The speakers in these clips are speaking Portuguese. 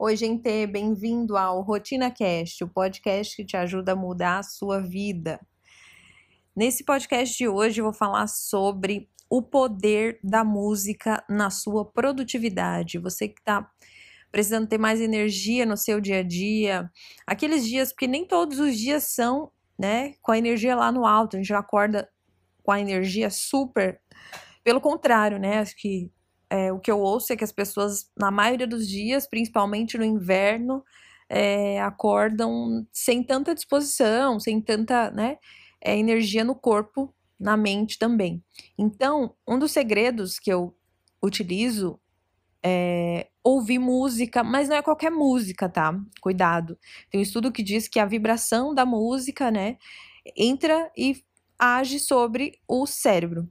Oi, gente, bem-vindo ao Rotina Cast, o podcast que te ajuda a mudar a sua vida. Nesse podcast de hoje eu vou falar sobre o poder da música na sua produtividade. Você que está precisando ter mais energia no seu dia a dia, aqueles dias, porque nem todos os dias são, né, com a energia lá no alto, a gente já acorda com a energia super. Pelo contrário, né, acho que é, o que eu ouço é que as pessoas, na maioria dos dias, principalmente no inverno, é, acordam sem tanta disposição, sem tanta né, é, energia no corpo, na mente também. Então, um dos segredos que eu utilizo é ouvir música, mas não é qualquer música, tá? Cuidado. Tem um estudo que diz que a vibração da música, né, entra e age sobre o cérebro.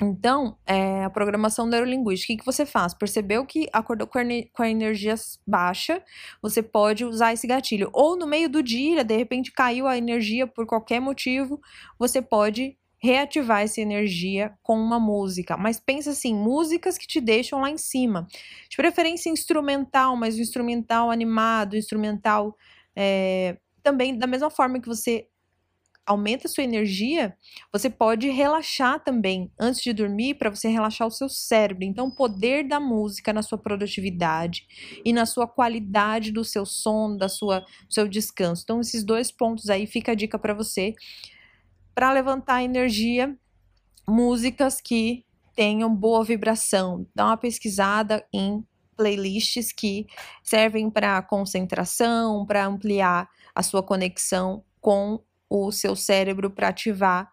Então, é, a programação neurolinguística, o que, você faz? Percebeu que acordou com a energia baixa, você pode usar esse gatilho. Ou no meio do dia, de repente caiu a energia por qualquer motivo, você pode reativar essa energia com uma música. Mas pensa assim, músicas que te deixam lá em cima. De preferência instrumental, mas o instrumental animado, instrumental é, também da mesma forma que você aumenta a sua energia, você pode relaxar também antes de dormir para você relaxar o seu cérebro. Então, o poder da música na sua produtividade e na sua qualidade do seu sono, da sua do seu descanso. Então, esses dois pontos aí fica a dica para você para levantar a energia, músicas que tenham boa vibração. Dá uma pesquisada em playlists que servem para concentração, para ampliar a sua conexão com o seu cérebro para ativar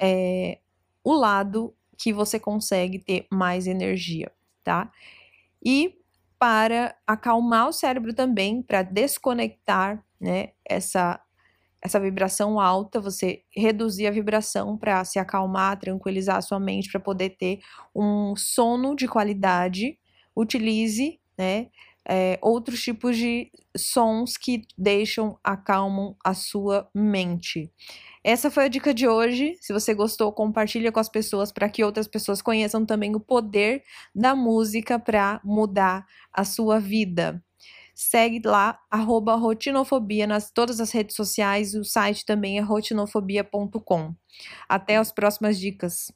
é, o lado que você consegue ter mais energia, tá? E para acalmar o cérebro também, para desconectar, né, essa essa vibração alta, você reduzir a vibração para se acalmar, tranquilizar a sua mente, para poder ter um sono de qualidade. Utilize, né, é, outros tipos de sons que deixam, acalmam a sua mente. Essa foi a dica de hoje. Se você gostou, compartilha com as pessoas para que outras pessoas conheçam também o poder da música para mudar a sua vida. Segue lá, arroba rotinofobia nas todas as redes sociais. O site também é rotinofobia.com. Até as próximas dicas.